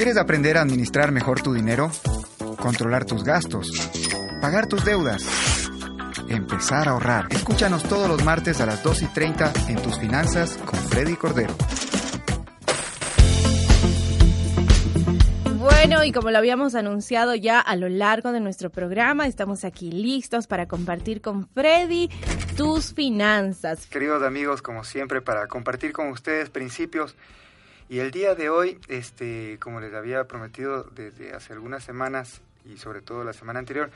¿Quieres aprender a administrar mejor tu dinero? Controlar tus gastos, pagar tus deudas, empezar a ahorrar. Escúchanos todos los martes a las 2 y 30 en Tus Finanzas con Freddy Cordero. Bueno, y como lo habíamos anunciado ya a lo largo de nuestro programa, estamos aquí listos para compartir con Freddy tus finanzas. Queridos amigos, como siempre, para compartir con ustedes principios. Y el día de hoy, este, como les había prometido desde hace algunas semanas y sobre todo la semana anterior,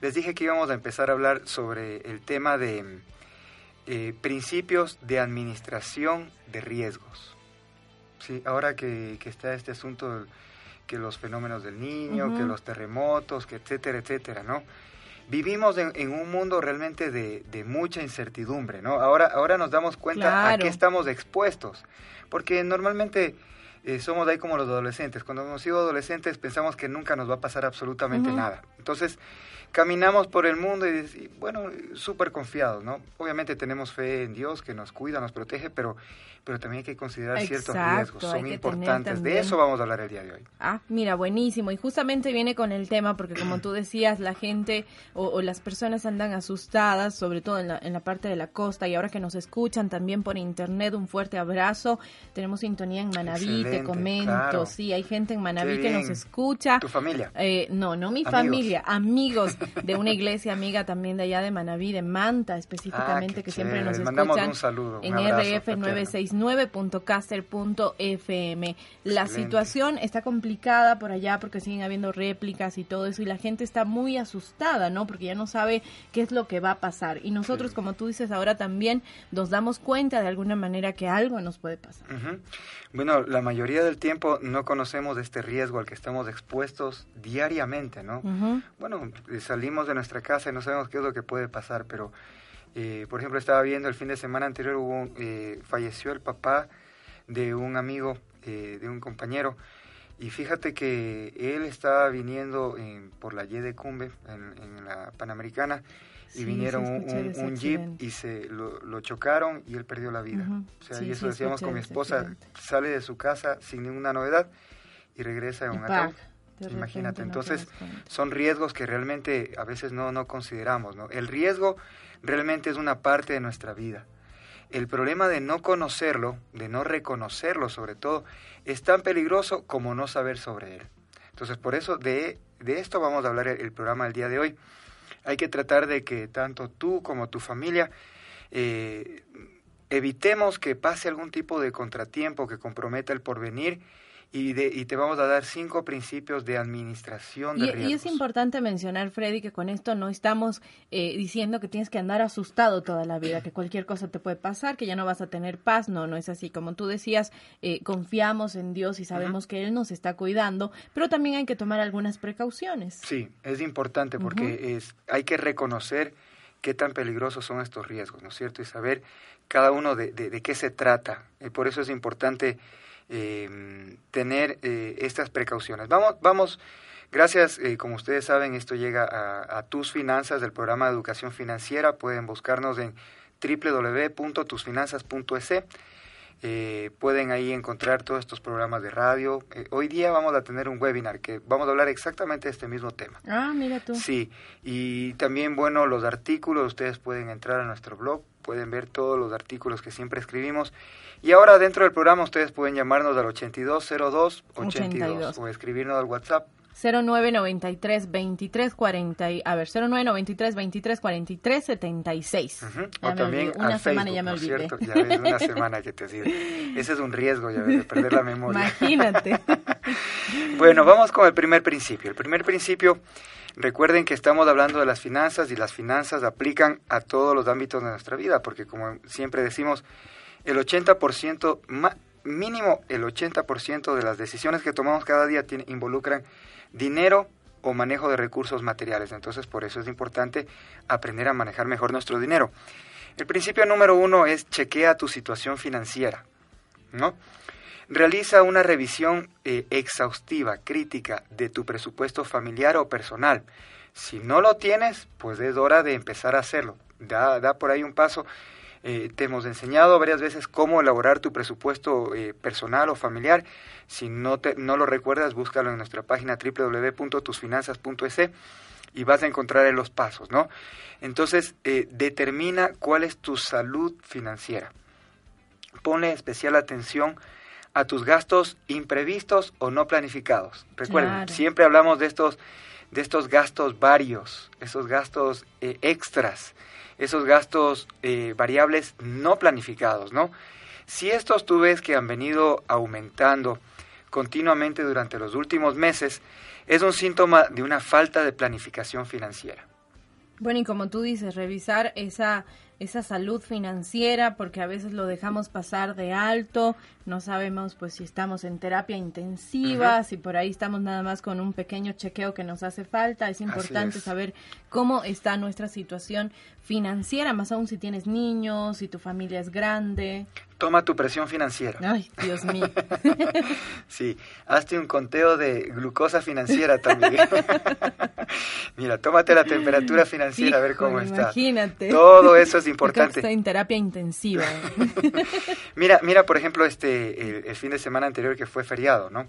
les dije que íbamos a empezar a hablar sobre el tema de eh, principios de administración de riesgos. Sí, ahora que, que está este asunto que los fenómenos del niño, que los terremotos, que etcétera, etcétera, ¿no? Vivimos en, un mundo realmente de, mucha incertidumbre, ¿no? Ahora, ahora nos damos cuenta a qué estamos expuestos, porque normalmente eh, somos ahí como los adolescentes. Cuando hemos sido adolescentes pensamos que nunca nos va a pasar absolutamente nada. Entonces, caminamos por el mundo y, bueno, súper confiados, ¿no? Obviamente tenemos fe en Dios que nos cuida, nos protege, pero, pero también hay que considerar ciertos riesgos, son importantes. De eso vamos a hablar el día de hoy. Ah, mira, buenísimo. Y justamente viene con el tema, porque como tú decías, la gente o, las personas andan asustadas, sobre todo en la, en la parte de la costa, y ahora que nos escuchan también por internet, un fuerte abrazo. Tenemos sintonía en Manaví, te comento, sí, hay gente en Manaví que nos escucha. ¿Tu familia? Eh, no, no mi familia, amigos de una iglesia amiga también de allá de Manaví, de Manta específicamente, ah, que siempre nos escuchan un saludo, en rf969.caster.fm. La situación está complicada por allá porque siguen habiendo réplicas y todo eso y la gente está muy asustada, ¿no? Porque ya no sabe qué es lo que va a pasar. Y nosotros, como tú dices ahora también, nos damos cuenta de alguna manera que algo nos puede pasar. Bueno, la mayoría del tiempo no conocemos este riesgo al que estamos expuestos diariamente, ¿no? Bueno, salimos de nuestra casa y no sabemos qué es lo que puede pasar, pero, eh, por ejemplo, estaba viendo el fin de semana anterior, hubo, eh, falleció el papá de un amigo, eh, de un compañero, y fíjate que él estaba viniendo por la Y de Cumbe, en, la Panamericana, y vinieron un, jeep y se lo, chocaron y él perdió la vida. O sea, y eso decíamos con mi esposa, sale de su casa sin ninguna novedad y regresa en un ataúd. Imagínate, entonces son riesgos que realmente a veces no, no consideramos. ¿no? El riesgo realmente es una parte de nuestra vida. El problema de no conocerlo, de no reconocerlo sobre todo, es tan peligroso como no saber sobre él. Entonces, por eso de, de esto vamos a hablar el, programa del día de hoy. Hay que tratar de que tanto tú como tu familia eh, evitemos que pase algún tipo de contratiempo que comprometa el porvenir y, de, y te vamos a dar cinco principios de administración de y, riesgos. Y es importante mencionar, Freddy, que con esto no estamos eh, diciendo que tienes que andar asustado toda la vida, que cualquier cosa te puede pasar, que ya no vas a tener paz. No, no es así. Como tú decías, eh, confiamos en Dios y sabemos que Él nos está cuidando, pero también hay que tomar algunas precauciones. Sí, es importante porque es, hay que reconocer qué tan peligrosos son estos riesgos, ¿no es cierto? Y saber cada uno de, de, qué se trata. Y por eso es importante eh, tener eh, estas precauciones. Vamos, vamos, gracias, eh, como ustedes saben, esto llega a, tus finanzas del programa de educación financiera. Pueden buscarnos en www.tusfinanzas.es. Eh, pueden ahí encontrar todos estos programas de radio. Eh, hoy día vamos a tener un webinar que vamos a hablar exactamente de este mismo tema. Ah, mira tú. Sí, y también, bueno, los artículos, ustedes pueden entrar a nuestro blog, pueden ver todos los artículos que siempre escribimos y ahora dentro del programa ustedes pueden llamarnos al 8202 82, o escribirnos al WhatsApp 0993 23 40 a ver 0993 23 43 76 o también una semana ya me olvidé. cierto, ya ves, una semana que te sido ese es un riesgo ya ves, de perder la memoria. Imagínate. Bueno vamos con el primer principio. El primer principio recuerden que estamos hablando de las finanzas y las finanzas aplican a todos los ámbitos de nuestra vida porque como siempre decimos el 80%, mínimo el 80% de las decisiones que tomamos cada día involucran dinero o manejo de recursos materiales. Entonces, por eso es importante aprender a manejar mejor nuestro dinero. El principio número uno es chequea tu situación financiera, ¿no? Realiza una revisión eh, exhaustiva, crítica de tu presupuesto familiar o personal. Si no lo tienes, pues es hora de empezar a hacerlo. Da, da por ahí un paso Eh, te hemos enseñado varias veces cómo elaborar tu presupuesto eh, personal o familiar. Si no, te, no lo recuerdas, búscalo en nuestra página www.tusfinanzas.es y vas a encontrar en los pasos, ¿no? Entonces, eh, determina cuál es tu salud financiera. Pone especial atención a tus gastos imprevistos o no planificados. Recuerden, siempre hablamos de estos, de estos gastos varios, esos gastos extras esos gastos eh, variables no planificados, ¿no? Si estos tú ves que han venido aumentando continuamente durante los últimos meses, es un síntoma de una falta de planificación financiera. Bueno, y como tú dices, revisar esa esa salud financiera porque a veces lo dejamos pasar de alto, no sabemos pues si estamos en terapia intensiva, si por ahí estamos nada más con un pequeño chequeo que nos hace falta, es importante saber cómo está nuestra situación financiera, más aún si tienes niños, si tu familia es grande. Toma tu presión financiera. Ay, Dios mío. sí, hazte un conteo de glucosa financiera también. Mira, tómate la temperatura financiera a ver cómo está. Imagínate. Todo eso es importante. Estoy en terapia intensiva. mira, mira, por ejemplo, este el, fin de semana anterior que fue feriado, ¿no?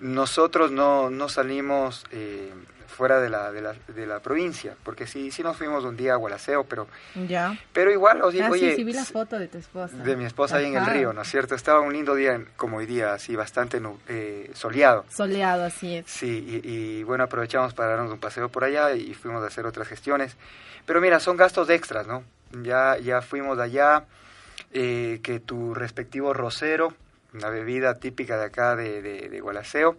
Nosotros no, no salimos eh, fuera de la, de la, de la provincia, porque sí, sí nos fuimos un día a Gualaceo, pero, ya. pero igual, oye, ah, sí, sí, vi la foto de tu esposa. De mi esposa ahí en el río, ¿no es cierto? Estaba un lindo día, como hoy día, así, bastante eh, soleado. Soleado, así es. Sí, y, bueno, aprovechamos para darnos un paseo por allá y fuimos a hacer otras gestiones. Pero mira, son gastos extras, ¿no? Ya, ya fuimos allá, eh, que tu respectivo rosero, una bebida típica de acá de, de, Gualaceo,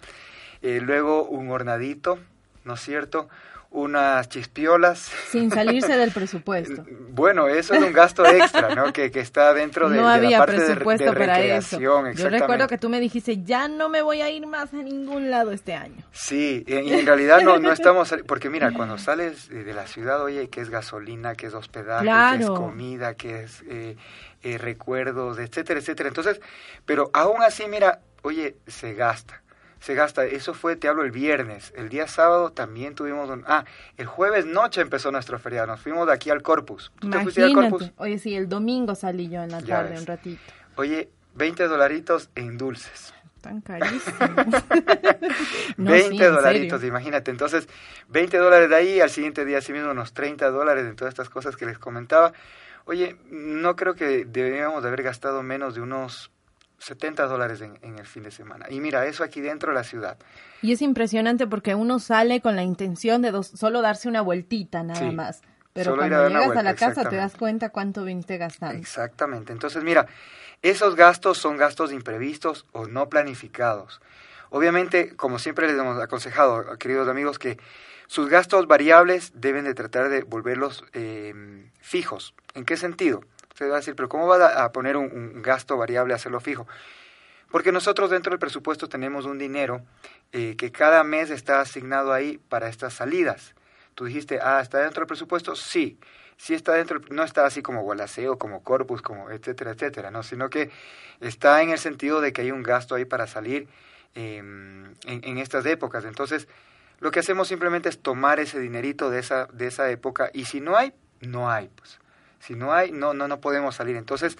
eh, luego un hornadito, ¿no es cierto? Unas chispiolas. Sin salirse del presupuesto. bueno, eso es un gasto extra, ¿no? Que, que está dentro de, no había la parte presupuesto para eso. Yo recuerdo que tú me dijiste, ya no me voy a ir más a ningún lado este año. Sí, y en realidad no, no estamos, porque mira, cuando sales de la ciudad, oye, que es gasolina, que es hospedaje, que es comida, que es eh, eh, recuerdos, etcétera, etcétera. Entonces, pero aún así, mira, oye, se gasta se gasta. Eso fue, te hablo, el viernes. El día sábado también tuvimos un... Ah, el jueves noche empezó nuestro feriado. Nos fuimos de aquí al Corpus. ¿Tú te fuiste al Corpus? Oye, sí, el domingo salí yo en la tarde un ratito. Oye, 20 dolaritos en dulces. Tan carísimo. 20 dolaritos, imagínate. Entonces, 20 dólares de ahí, al siguiente día así mismo unos 30 dólares en todas estas cosas que les comentaba. Oye, no creo que deberíamos de haber gastado menos de unos 70 dólares en, el fin de semana. Y mira, eso aquí dentro de la ciudad. Y es impresionante porque uno sale con la intención de solo darse una vueltita nada más. Pero cuando llegas a la casa te das cuenta cuánto viniste gastando. Exactamente. Entonces, mira, esos gastos son gastos imprevistos o no planificados. Obviamente, como siempre les hemos aconsejado, queridos amigos, que sus gastos variables deben de tratar de volverlos eh, fijos. ¿En qué sentido? Usted va a decir, pero ¿cómo va a poner un, gasto variable a hacerlo fijo? Porque nosotros dentro del presupuesto tenemos un dinero eh, que cada mes está asignado ahí para estas salidas. Tú dijiste, ah, ¿está dentro del presupuesto? Sí. Sí está dentro, no está así como Gualaceo, como Corpus, como etcétera, etcétera, ¿no? Sino que está en el sentido de que hay un gasto ahí para salir em, en, en estas épocas. Entonces, lo que hacemos simplemente es tomar ese dinerito de esa, de esa época y si no hay, no hay, pues. Si no hay, no, no, no podemos salir. Entonces,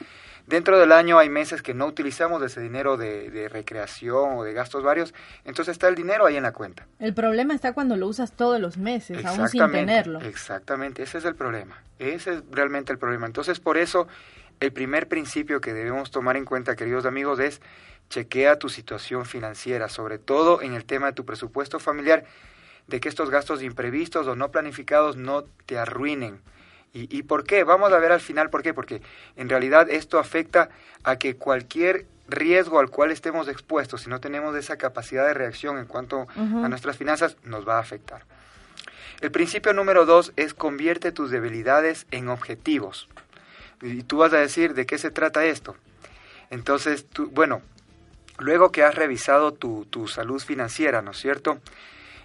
dentro del año hay meses que no utilizamos ese dinero de, de, recreación o de gastos varios, entonces está el dinero ahí en la cuenta. El problema está cuando lo usas todos los meses, aún sin tenerlo. Exactamente, ese es el problema. Ese es realmente el problema. Entonces, por eso, el primer principio que debemos tomar en cuenta, queridos amigos, es chequea tu situación financiera, sobre todo en el tema de tu presupuesto familiar, de que estos gastos imprevistos o no planificados no te arruinen ¿Y, ¿Y por qué? Vamos a ver al final por qué. Porque en realidad esto afecta a que cualquier riesgo al cual estemos expuestos, si no tenemos esa capacidad de reacción en cuanto a nuestras finanzas, nos va a afectar. El principio número dos es convierte tus debilidades en objetivos. Y tú vas a decir, ¿de qué se trata esto? Entonces, tú, bueno, luego que has revisado tu, tu salud financiera, ¿no es cierto?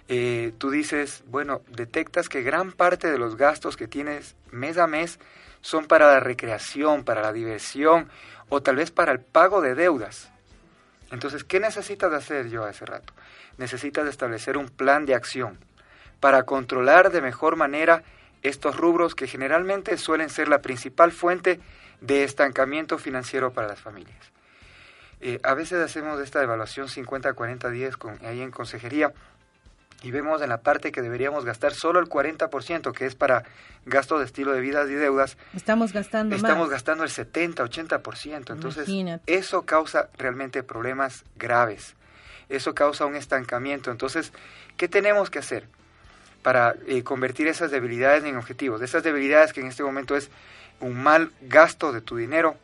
Eh, tú dices, bueno, detectas que gran parte de los gastos que tienes mes a mes son para la recreación, para la diversión o tal vez para el pago de deudas. Entonces, ¿qué necesitas hacer yo hace rato? Necesitas establecer un plan de acción para controlar de mejor manera estos rubros que generalmente suelen ser la principal fuente de estancamiento financiero para las familias. Eh, a veces hacemos esta evaluación 50-40-10 con, ahí en consejería y vemos en la parte que deberíamos gastar solo el 40%, que es para gastos de estilo de vida y deudas. Estamos gastando Estamos gastando el 70-80%. Entonces, eso causa realmente problemas graves. Eso causa un estancamiento. Entonces, ¿qué tenemos que hacer para eh, convertir esas debilidades en objetivos? Esas debilidades que en este momento es un mal gasto de tu dinero.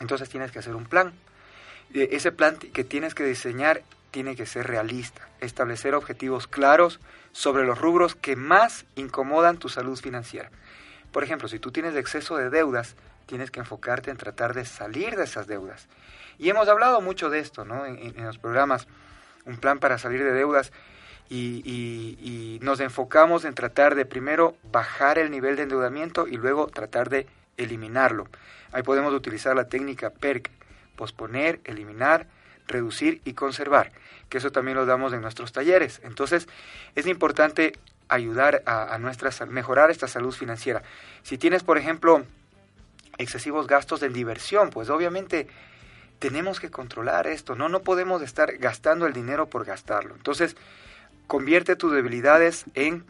Entonces tienes que hacer un plan. Eh, ese plan que tienes que diseñar tiene que ser realista, establecer objetivos claros sobre los rubros que más incomodan tu salud financiera. Por ejemplo, si tú tienes exceso de deudas, tienes que enfocarte en tratar de salir de esas deudas. Y hemos hablado mucho de esto ¿no? en, los programas, un plan para salir de deudas, y, nos enfocamos en tratar de primero bajar el nivel de endeudamiento y luego tratar de eliminarlo. Ahí podemos utilizar la técnica PERC, posponer, eliminar, reducir y conservar, que eso también lo damos en nuestros talleres. Entonces, es importante ayudar a, a nuestra, mejorar esta salud financiera. Si tienes, por ejemplo, excesivos gastos en diversión, pues obviamente tenemos que controlar esto, no no podemos estar gastando el dinero por gastarlo. Entonces, convierte tus debilidades en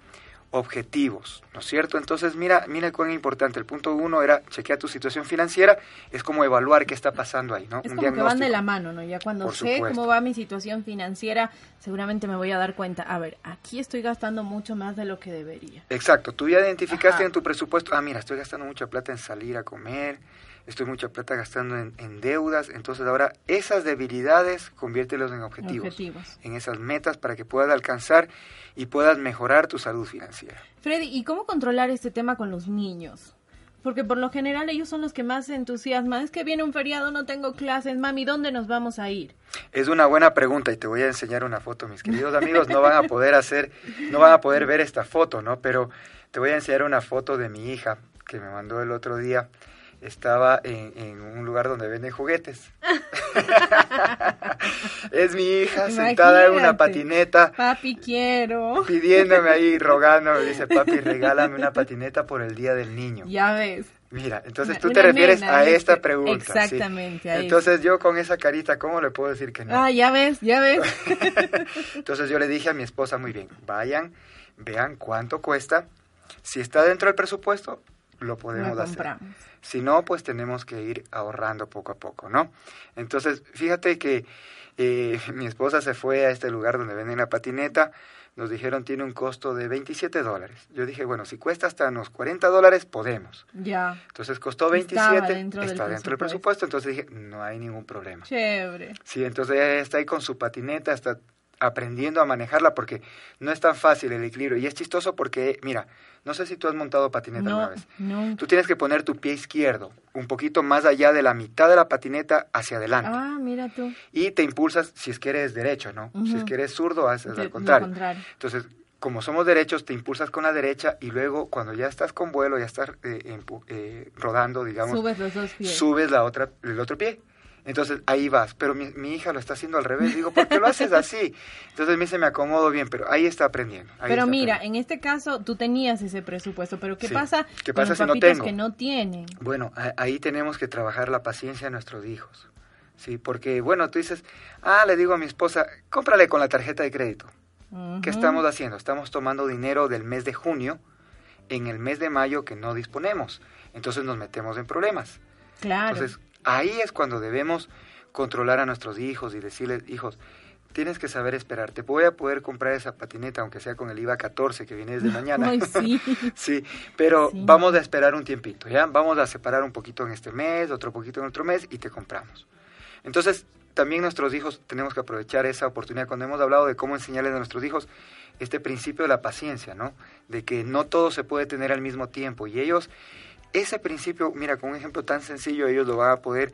objetivos, ¿no es cierto? Entonces, mira, mira cuán importante. El punto uno era chequear tu situación financiera, es como evaluar qué está pasando ahí, ¿no? Es como que van de la mano, ¿no? Ya cuando sé cómo va mi situación financiera, seguramente me voy a dar cuenta, a ver, aquí estoy gastando mucho más de lo que debería. Exacto, tú ya identificaste en tu presupuesto, ah, mira, estoy gastando mucha plata en salir a comer, estoy mucha plata gastando en, deudas, entonces ahora esas debilidades conviértelos en objetivos, objetivos, en esas metas para que puedas alcanzar y puedas mejorar tu salud financiera. Freddy, ¿y cómo controlar este tema con los niños? Porque por lo general ellos son los que más se entusiasman. Es que viene un feriado, no tengo clases, mami, ¿dónde nos vamos a ir? Es una buena pregunta y te voy a enseñar una foto, mis queridos amigos. No van a poder hacer, no van a poder ver esta foto, ¿no? Pero te voy a enseñar una foto de mi hija que me mandó el otro día estaba en, un lugar donde venden juguetes. es mi hija sentada en una patineta. Papi, quiero. Pidiéndome ahí, rogándome, dice, papi, regálame una patineta por el Día del Niño. Ya ves. Mira, entonces tú te refieres a esta pregunta. Exactamente. Entonces yo con esa carita, ¿cómo le puedo decir que no? Ah, ya ves, ya ves. entonces yo le dije a mi esposa, muy bien, vayan, vean cuánto cuesta. Si está dentro del presupuesto, lo podemos hacer. Si no, pues tenemos que ir ahorrando poco a poco, ¿no? Entonces, fíjate que eh, mi esposa se fue a este lugar donde venden la patineta, nos dijeron tiene un costo de 27 dólares. Yo dije, bueno, si cuesta hasta unos 40 dólares, podemos. Ya. Entonces costó 27, dentro está dentro del presupuesto, entonces dije, no hay ningún problema. Chévere. Sí, entonces está ahí con su patineta, está aprendiendo a manejarla porque no es tan fácil el equilibrio. Y es chistoso porque, mira, no sé si tú has montado patineta no, alguna vez. No. Tú tienes que poner tu pie izquierdo un poquito más allá de la mitad de la patineta hacia adelante. Ah, mira tú. Y te impulsas si es que eres derecho, ¿no? Si es que eres zurdo, haces al contrario. Entonces, como somos derechos, te impulsas con la derecha y luego cuando ya estás con vuelo, ya estás eh, eh, rodando, digamos, subes los dos pies. Subes la otra, el otro pie. Entonces ahí vas, pero mi, mi, hija lo está haciendo al revés. Digo, ¿por qué lo haces así? Entonces a mí se me acomodo bien, pero ahí está aprendiendo. pero mira, en este caso tú tenías ese presupuesto, pero ¿qué pasa, ¿Qué pasa con los si no que no tienen? Bueno, ahí tenemos que trabajar la paciencia de nuestros hijos. Sí, porque bueno, tú dices, ah, le digo a mi esposa, cómprale con la tarjeta de crédito. ¿Qué estamos haciendo? Estamos tomando dinero del mes de junio en el mes de mayo que no disponemos. Entonces nos metemos en problemas. Claro. Entonces, Ahí es cuando debemos controlar a nuestros hijos y decirles, hijos, tienes que saber esperar. Te voy a poder comprar esa patineta, aunque sea con el IVA 14 que viene desde mañana. Ay, sí. sí, pero vamos a esperar un tiempito, ¿ya? Vamos a separar un poquito en este mes, otro poquito en otro mes y te compramos. Entonces, también nuestros hijos tenemos que aprovechar esa oportunidad. Cuando hemos hablado de cómo enseñarles a nuestros hijos este principio de la paciencia, ¿no? De que no todo se puede tener al mismo tiempo. Y ellos ese principio, mira, con un ejemplo tan sencillo, ellos lo van a poder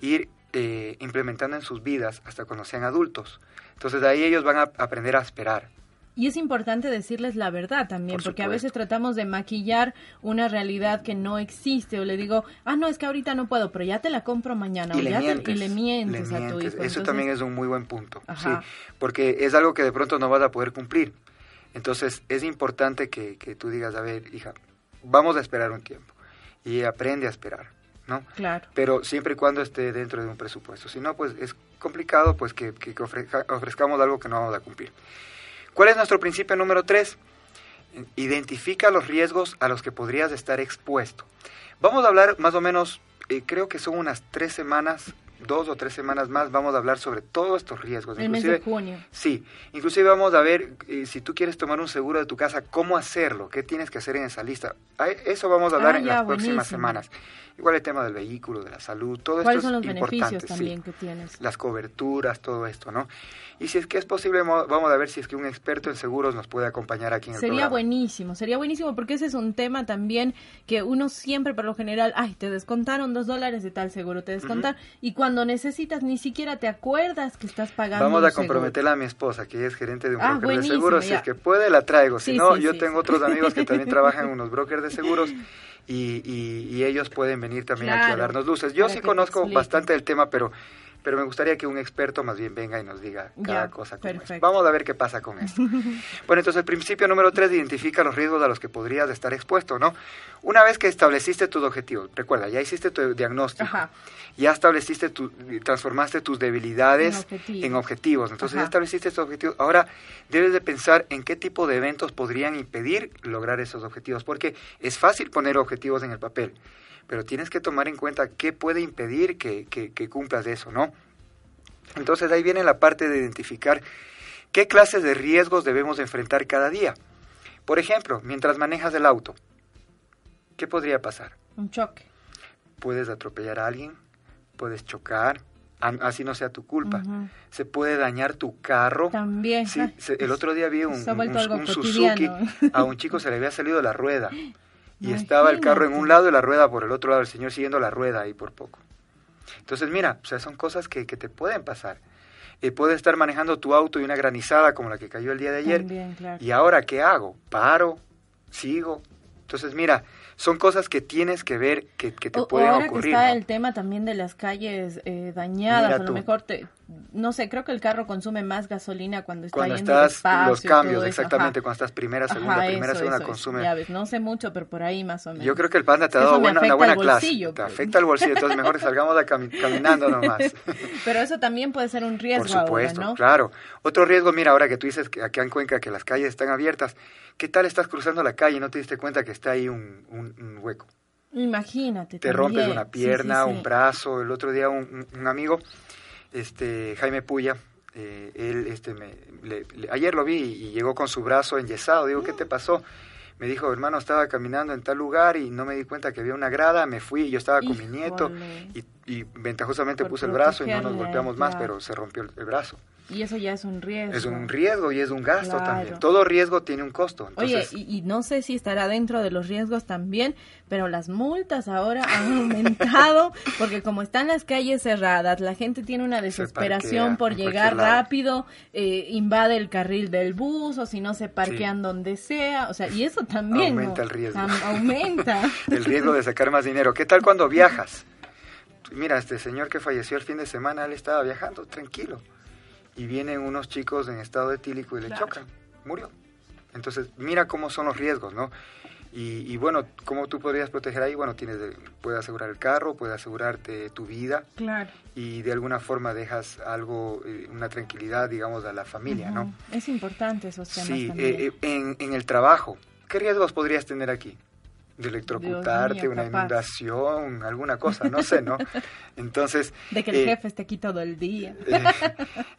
ir eh, implementando en sus vidas hasta cuando sean adultos. Entonces de ahí ellos van a aprender a esperar. Y es importante decirles la verdad también, porque a veces tratamos de maquillar una realidad que no existe. O le digo, ah, no, es que ahorita no puedo, pero ya te la compro mañana. Y, le, mientes, y le, mientes, a tu hijo. Eso también es un muy buen punto, sí, porque es algo que de pronto no vas a poder cumplir. Entonces es importante que, que tú digas, a ver, hija, vamos a esperar un tiempo y aprende a esperar. ¿no? Claro. Pero siempre y cuando esté dentro de un presupuesto. Si no, pues es complicado pues que, que ofrezcamos algo que no vamos a cumplir. ¿Cuál es nuestro principio número tres? Identifica los riesgos a los que podrías estar expuesto. Vamos a hablar más o menos, eh, creo que son unas tres semanas dos o tres semanas más vamos a hablar sobre todos estos riesgos. El mes de junio. Sí, inclusive vamos a ver eh, si tú quieres tomar un seguro de tu casa, cómo hacerlo, qué tienes que hacer en esa lista. Eso vamos a hablar ah, en las próximas semanas. Igual el tema del vehículo, de la salud, todo esto es son los beneficios también que tienes? Las coberturas, todo esto, ¿no? Y si es que es posible, vamos a ver si es que un experto en seguros nos puede acompañar aquí en el sería programa. Sería buenísimo, sería buenísimo porque ese es un tema también que uno siempre, por lo general, ay, te descontaron dos dólares de tal seguro, te descontaron, y cuando necesitas ni siquiera te acuerdas que estás pagando. Vamos a comprometerla a mi esposa, que ella es gerente de un ah, broker de seguros, si es que puede la traigo, si no, yo tengo otros amigos que también trabajan en unos brokers de seguros y, y, ellos pueden venir también aquí a darnos luces. Yo sí conozco bastante del tema, pero pero me gustaría que un experto más bien venga y nos diga cada cosa como Vamos a ver qué pasa con esto. bueno, entonces el principio número tres identifica los riesgos a los que podrías estar expuesto, ¿no? Una vez que estableciste tus objetivos, recuerda, ya hiciste tu diagnóstico, ya estableciste, tu, transformaste tus debilidades en, objetivos, entonces ya estableciste estos objetivos, ahora debes de pensar en qué tipo de eventos podrían impedir lograr esos objetivos, porque es fácil poner objetivos en el papel, pero tienes que tomar en cuenta qué puede impedir que, que, cumplas eso, ¿no? Entonces ahí viene la parte de identificar qué clases de riesgos debemos enfrentar cada día. Por ejemplo, mientras manejas el auto, ¿qué podría pasar? Un choque. Puedes atropellar a alguien, puedes chocar, así no sea tu culpa. Se puede dañar tu carro. También. Sí, el otro día vi un, un Suzuki, a un chico se le había salido la rueda y estaba el carro en un lado y la rueda por el otro lado, el señor siguiendo la rueda ahí por poco. Entonces, mira, o sea, son cosas que, que te pueden pasar. Eh, puedes estar manejando tu auto y una granizada como la que cayó el día de ayer. Y ahora, ¿qué hago? ¿Paro? ¿Sigo? Entonces, mira, son cosas que tienes que ver que, que te pueden ahora ocurrir. Que está el tema también de las calles eh, dañadas, a lo mejor te, no sé, creo que el carro consume más gasolina cuando está cuando yendo estás los cambios, exactamente, cuando estás primera, segunda, primera, segunda consume. Ya ves, no sé mucho, pero por ahí más o menos. Yo creo que el panda te ha dado buena, una buena clase. Te pues. afecta el bolsillo, entonces mejor salgamos caminando nomás. pero eso también puede ser un riesgo. Por supuesto, ¿no? claro. Otro riesgo, mira, ahora que tú dices que acá en Cuenca que las calles están abiertas, ¿qué tal estás cruzando la calle y no te diste cuenta que está ahí un, un hueco? Imagínate. Te rompes una pierna, un brazo. El otro día un, amigo, este Jaime Puya, eh, él, este, me, ayer lo vi y, llegó con su brazo enyesado. Digo, ¿qué te pasó? Me dijo, hermano, estaba caminando en tal lugar y no me di cuenta que había una grada. Me fui, yo estaba con mi nieto y, y ventajosamente puse el brazo y no nos golpeamos más, pero se rompió el brazo. Y eso ya es un riesgo. Es un riesgo y es un gasto también. Todo riesgo tiene un costo. Oye, y, no sé si estará dentro de los riesgos también, pero las multas ahora han aumentado porque como están las calles cerradas, la gente tiene una desesperación por llegar rápido, eh, invade el carril del bus o si no se parquean donde sea. O sea, y eso también. Aumenta el riesgo. aumenta. el riesgo de sacar más dinero. ¿Qué tal cuando viajas? Mira, este señor que falleció el fin de semana, él estaba viajando tranquilo y vienen unos chicos en estado etílico y le chocan, murió. Entonces, mira cómo son los riesgos, ¿no? Y, bueno, ¿cómo tú podrías proteger ahí? Bueno, tienes puedes asegurar el carro, puedes asegurarte tu vida. Claro. Y de alguna forma dejas algo, eh, una tranquilidad, digamos, a la familia, ¿no? Es importante esos temas Sí, eh, eh, en, en el trabajo, ¿qué riesgos podrías tener aquí? De electrocutarte, una inundación, alguna cosa, no sé, ¿no? Entonces... De que el eh, jefe esté aquí todo el día. Eh,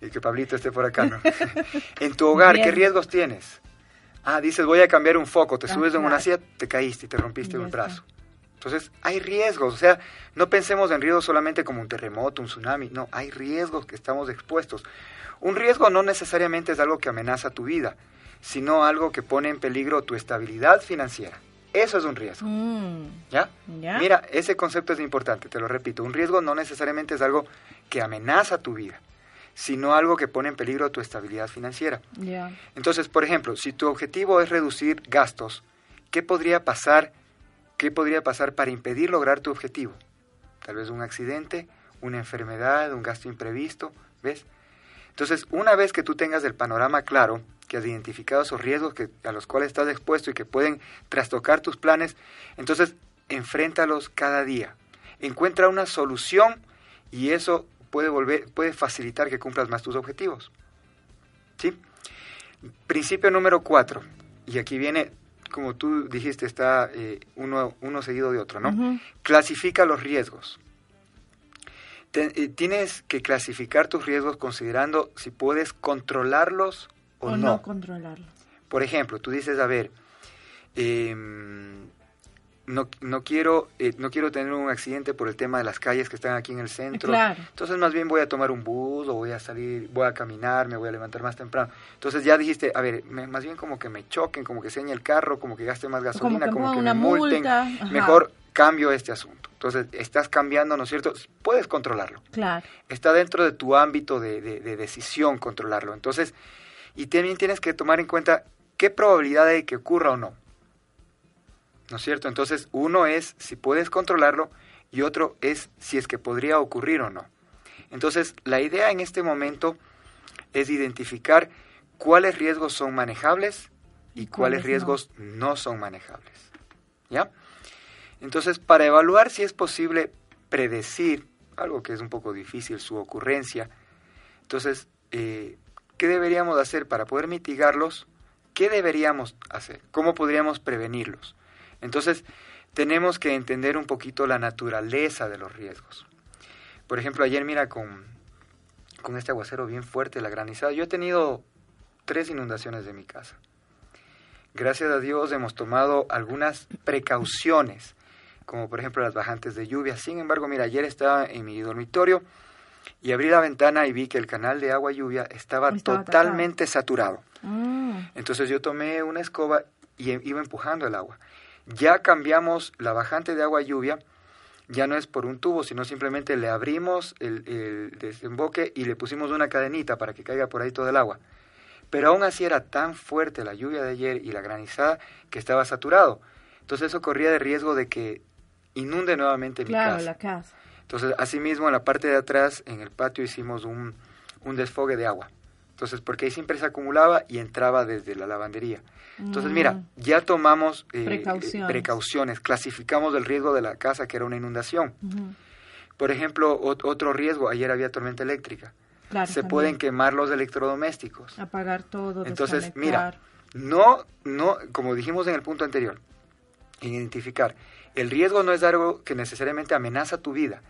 y que Pablito esté por acá, ¿no? en tu hogar, ¿qué riesgos tienes? Ah, dices, voy a cambiar un foco, te subes en una silla, te caíste y te rompiste un brazo. Entonces, hay riesgos, o sea, no pensemos en riesgos solamente como un terremoto, un tsunami, no, hay riesgos que estamos expuestos. Un riesgo no necesariamente es algo que amenaza tu vida, sino algo que pone en peligro tu estabilidad financiera. Eso es un riesgo. Mm. ¿Ya? Mira, ese concepto es importante, te lo repito. Un riesgo no necesariamente es algo que amenaza tu vida, sino algo que pone en peligro tu estabilidad financiera. Entonces, por ejemplo, si tu objetivo es reducir gastos, ¿qué podría pasar? ¿Qué podría pasar para impedir lograr tu objetivo? Tal vez un accidente, una enfermedad, un gasto imprevisto, ¿ves? Entonces, una vez que tú tengas el panorama claro, que has identificado esos riesgos que, a los cuales estás expuesto y que pueden trastocar tus planes, entonces enfréntalos cada día. encuentra una solución y eso puede, volver, puede facilitar que cumplas más tus objetivos. ¿Sí? Principio número cuatro, y aquí viene, como tú dijiste, está eh, uno, uno seguido de otro, ¿no? Clasifica los riesgos. Eh, tienes que clasificar tus riesgos considerando si puedes controlarlos o, no. controlarlos. Por ejemplo, tú dices, a ver, eh, no, no, quiero, eh, no quiero tener un accidente por el tema de las calles que están aquí en el centro. Entonces más bien voy a tomar un bus o voy a salir, voy a caminar, me voy a levantar más temprano. Entonces ya dijiste, a ver, más bien como que me choquen, como que señe el carro, como que gaste más gasolina, como que, me multen. Mejor cambio este asunto. Entonces estás cambiando, ¿no es cierto? Puedes controlarlo. Claro. Está dentro de tu ámbito de, de decisión controlarlo. Entonces, y también tienes que tomar en cuenta qué probabilidad hay que ocurra o no. ¿no es cierto? Entonces, uno es si puedes controlarlo y otro es si es que podría ocurrir o no. Entonces, la idea en este momento es identificar cuáles riesgos son manejables y cuáles riesgos no? son manejables. ¿Ya? Entonces, para evaluar si es posible predecir, algo que es un poco difícil, su ocurrencia, entonces, eh, ¿qué deberíamos hacer para poder mitigarlos? ¿Qué deberíamos hacer? ¿Cómo podríamos prevenirlos? Entonces, tenemos que entender un poquito la naturaleza de los riesgos. Por ejemplo, ayer mira con, con este aguacero bien fuerte, la granizada, yo he tenido tres inundaciones de mi casa. Gracias a Dios hemos tomado algunas precauciones, como por ejemplo las bajantes de lluvia. Sin embargo, mira, ayer estaba en mi dormitorio y abrí la ventana y vi que el canal de agua lluvia estaba, totalmente saturado. Mm. Entonces yo tomé una escoba y iba empujando el agua. Ya cambiamos la bajante de agua lluvia, ya no es por un tubo, sino simplemente le abrimos el, desemboque y le pusimos una cadenita para que caiga por ahí todo el agua. Pero aún así era tan fuerte la lluvia de ayer y la granizada que estaba saturado. Entonces eso corría de riesgo de que inunde nuevamente mi casa. la casa. Entonces, asimismo, en la parte de atrás, en el patio, hicimos un, un desfogue de agua. Entonces, porque ahí siempre se acumulaba y entraba desde la lavandería. Entonces, mira, mm. ya tomamos eh, precauciones. clasificamos el riesgo de la casa, que era una inundación. Por ejemplo, otro riesgo, ayer había tormenta eléctrica. se pueden quemar los electrodomésticos. Apagar todo. Entonces, mira, no, no, como dijimos en el punto anterior, identificar, el riesgo no es algo que necesariamente amenaza tu vida,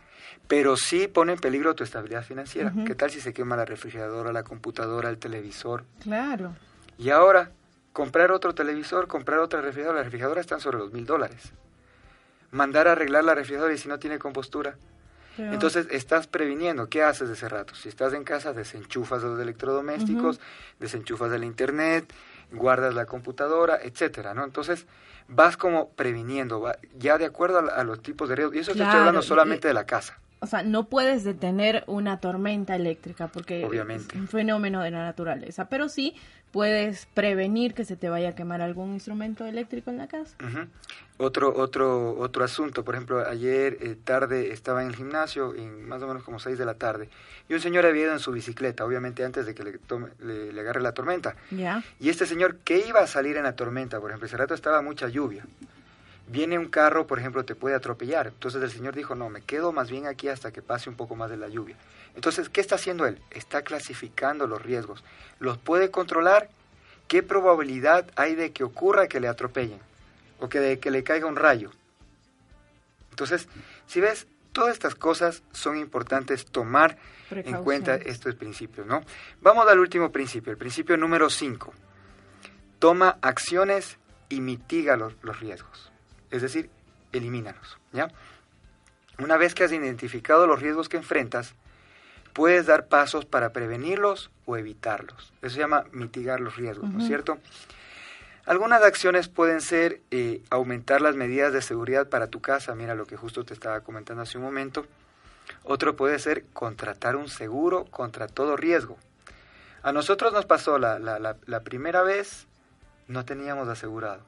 pero sí pone en peligro tu estabilidad financiera. ¿Qué tal si se quema la refrigeradora, la computadora, el televisor? Claro. Y ahora, comprar otro televisor, comprar otra refrigeradora, la refrigeradora están sobre los mil dólares. Mandar a arreglar la refrigeradora y si no tiene compostura. Entonces estás previniendo. ¿Qué haces de ese rato? Si estás en casa, desenchufas los electrodomésticos, desenchufas el internet, guardas la computadora, etcétera, ¿no? Entonces vas como previniendo, ya de acuerdo a, los tipos de riesgo. Y eso estoy hablando solamente de la casa o sea, no puedes detener una tormenta eléctrica porque es un fenómeno de la naturaleza, pero sí puedes prevenir que se te vaya a quemar algún instrumento eléctrico en la casa. Otro otro otro asunto, por ejemplo, ayer eh, tarde estaba en el gimnasio, en más o menos como 6 de la tarde, y un señor había ido en su bicicleta, obviamente antes de que le, tome, le, agarre la tormenta. Y este señor que iba a salir en la tormenta, por ejemplo, ese rato estaba mucha lluvia viene un carro, por ejemplo, te puede atropellar. Entonces el Señor dijo, no, me quedo más bien aquí hasta que pase un poco más de la lluvia. Entonces, ¿qué está haciendo Él? Está clasificando los riesgos. ¿Los puede controlar? ¿Qué probabilidad hay de que ocurra que le atropellen? O que de que le caiga un rayo. Entonces, si ves, todas estas cosas son importantes tomar en cuenta estos principios, ¿no? Vamos al último principio, el principio número 5. Toma acciones y mitiga los riesgos es decir, elimínalos, ¿ya? Una vez que has identificado los riesgos que enfrentas, puedes dar pasos para prevenirlos o evitarlos. Eso se llama mitigar los riesgos, ¿no es cierto? Algunas acciones pueden ser eh, aumentar las medidas de seguridad para tu casa, mira lo que justo te estaba comentando hace un momento. Otro puede ser contratar un seguro contra todo riesgo. A nosotros nos pasó la, la, la primera vez, no teníamos asegurado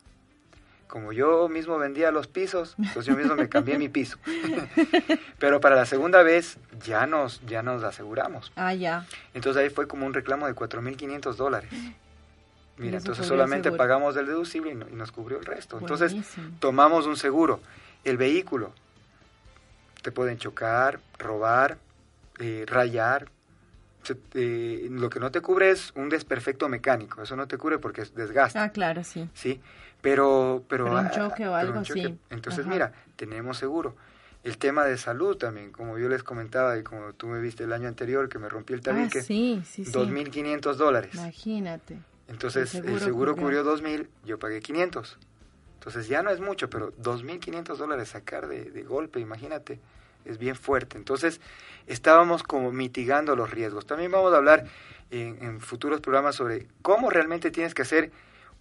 como yo mismo vendía los pisos, pues yo mismo me cambié mi piso. Pero para la segunda vez ya nos, ya nos aseguramos. Ah, ya. Entonces ahí fue como un reclamo de 4.500 dólares. Mira, entonces solamente pagamos el deducible y, nos cubrió el resto. Entonces tomamos un seguro. El vehículo. te pueden chocar, robar, eh, rayar. Eh, lo que no te cubre es un desperfecto mecánico, eso no te cubre porque es desgaste. Ah, claro, sí. Sí, pero... Pero, un choque o algo así. Entonces, mira, tenemos seguro. El tema de salud también, como yo les comentaba y como tú me viste el año anterior que me rompí el tabique, ah, sí, sí, sí. 2.500 dólares. Imagínate. Entonces el seguro, cubrió. 2.000, yo pagué 500. Entonces ya no es mucho, pero 2.500 dólares sacar de, de golpe, imagínate es bien fuerte. Entonces, estábamos como mitigando los riesgos. También vamos a hablar en, futuros programas sobre cómo realmente tienes que hacer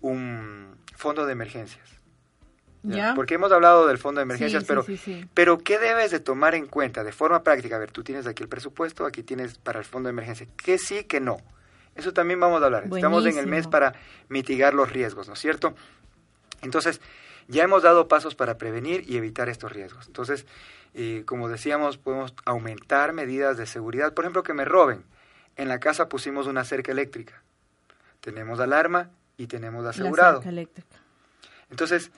un fondo de emergencias. ¿Ya? Porque hemos hablado del fondo de emergencias, pero, pero ¿qué debes de tomar en cuenta de forma práctica? A ver, tú tienes aquí el presupuesto, aquí tienes para el fondo de emergencia. ¿Qué sí, qué no? Eso también vamos a hablar. Estamos en el mes para mitigar los riesgos, ¿no es cierto? Entonces, ya hemos dado pasos para prevenir y evitar estos riesgos. Entonces, y como decíamos, podemos aumentar medidas de seguridad. Por ejemplo, que me roben. En la casa pusimos una cerca eléctrica. Tenemos alarma y tenemos asegurado. La. Entonces,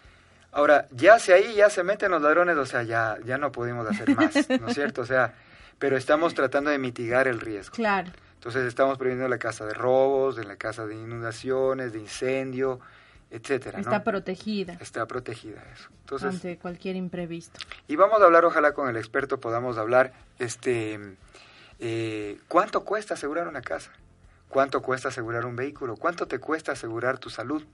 ahora, ya si ahí ya se meten los ladrones, o sea, ya, ya no podemos hacer más, ¿no es cierto? O sea, pero estamos tratando de mitigar el riesgo. Claro. Entonces, estamos previniendo la casa de robos, en la casa de inundaciones, de incendio, etcétera. Está protegida. Está protegida eso. Entonces, ante cualquier imprevisto. Y vamos a hablar, ojalá con el experto podamos hablar, este, eh, ¿cuánto cuesta asegurar una casa? ¿Cuánto cuesta asegurar un vehículo? ¿Cuánto te cuesta asegurar tu salud?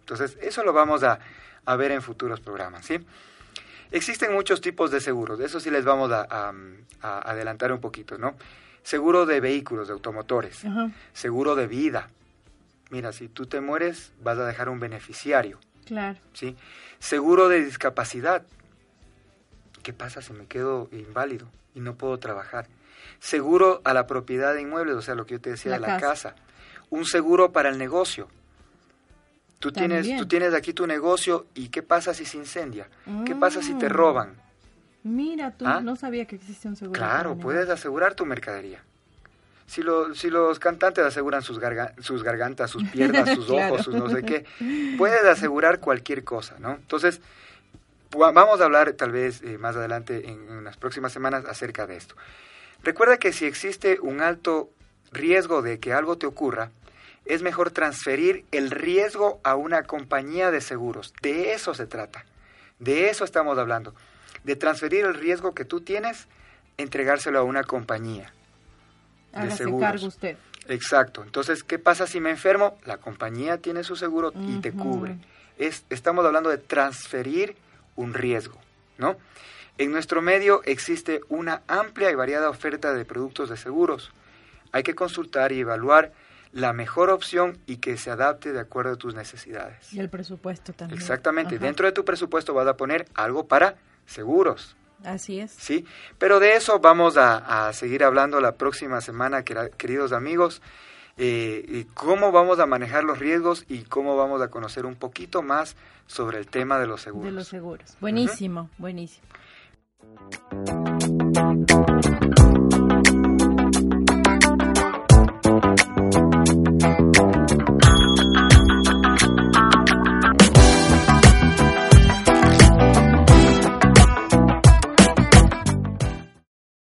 Entonces, eso lo vamos a, a ver en futuros programas, ¿sí? Existen muchos tipos de seguros, de eso sí les vamos a, a, adelantar un poquito, ¿no? Seguro de vehículos, de automotores, seguro de vida, mira, si tú te mueres, vas a dejar un beneficiario. Claro. ¿Sí? Seguro de discapacidad. ¿Qué pasa si me quedo inválido y no puedo trabajar? Seguro a la propiedad de inmuebles, o sea, lo que yo te decía de la casa. Un seguro para el negocio. Tú tienes, tú tienes aquí tu negocio y ¿qué pasa si se incendia? ¿Qué pasa si te mm. roban? Mira, tú ¿Ah? no sabía que existía un seguro. Claro, puedes asegurar tu mercadería si, si los cantantes aseguran sus, sus gargantas, sus piernas, sus ojos, sus no sé qué, puedes asegurar cualquier cosa, ¿no? Entonces, vamos a hablar tal vez eh, más adelante en, en las próximas semanas acerca de esto. Recuerda que si existe un alto riesgo de que algo te ocurra, es mejor transferir el riesgo a una compañía de seguros. De eso se trata. De eso estamos hablando. De transferir el riesgo que tú tienes, entregárselo a una compañía de cargo usted. Exacto. Entonces, ¿qué pasa si me enfermo? La compañía tiene su seguro y te cubre. Es, estamos hablando de transferir un riesgo, ¿no? En nuestro medio existe una amplia y variada oferta de productos de seguros. Hay que consultar y evaluar la mejor opción y que se adapte de acuerdo a tus necesidades. Y el presupuesto también. Exactamente. Dentro de tu presupuesto vas a poner algo para seguros. Así es. Sí, pero de eso vamos a, seguir hablando la próxima semana, queridos amigos. Eh, cómo vamos a manejar los riesgos y cómo vamos a conocer un poquito más sobre el tema de los seguros. De los seguros. Buenísimo, buenísimo.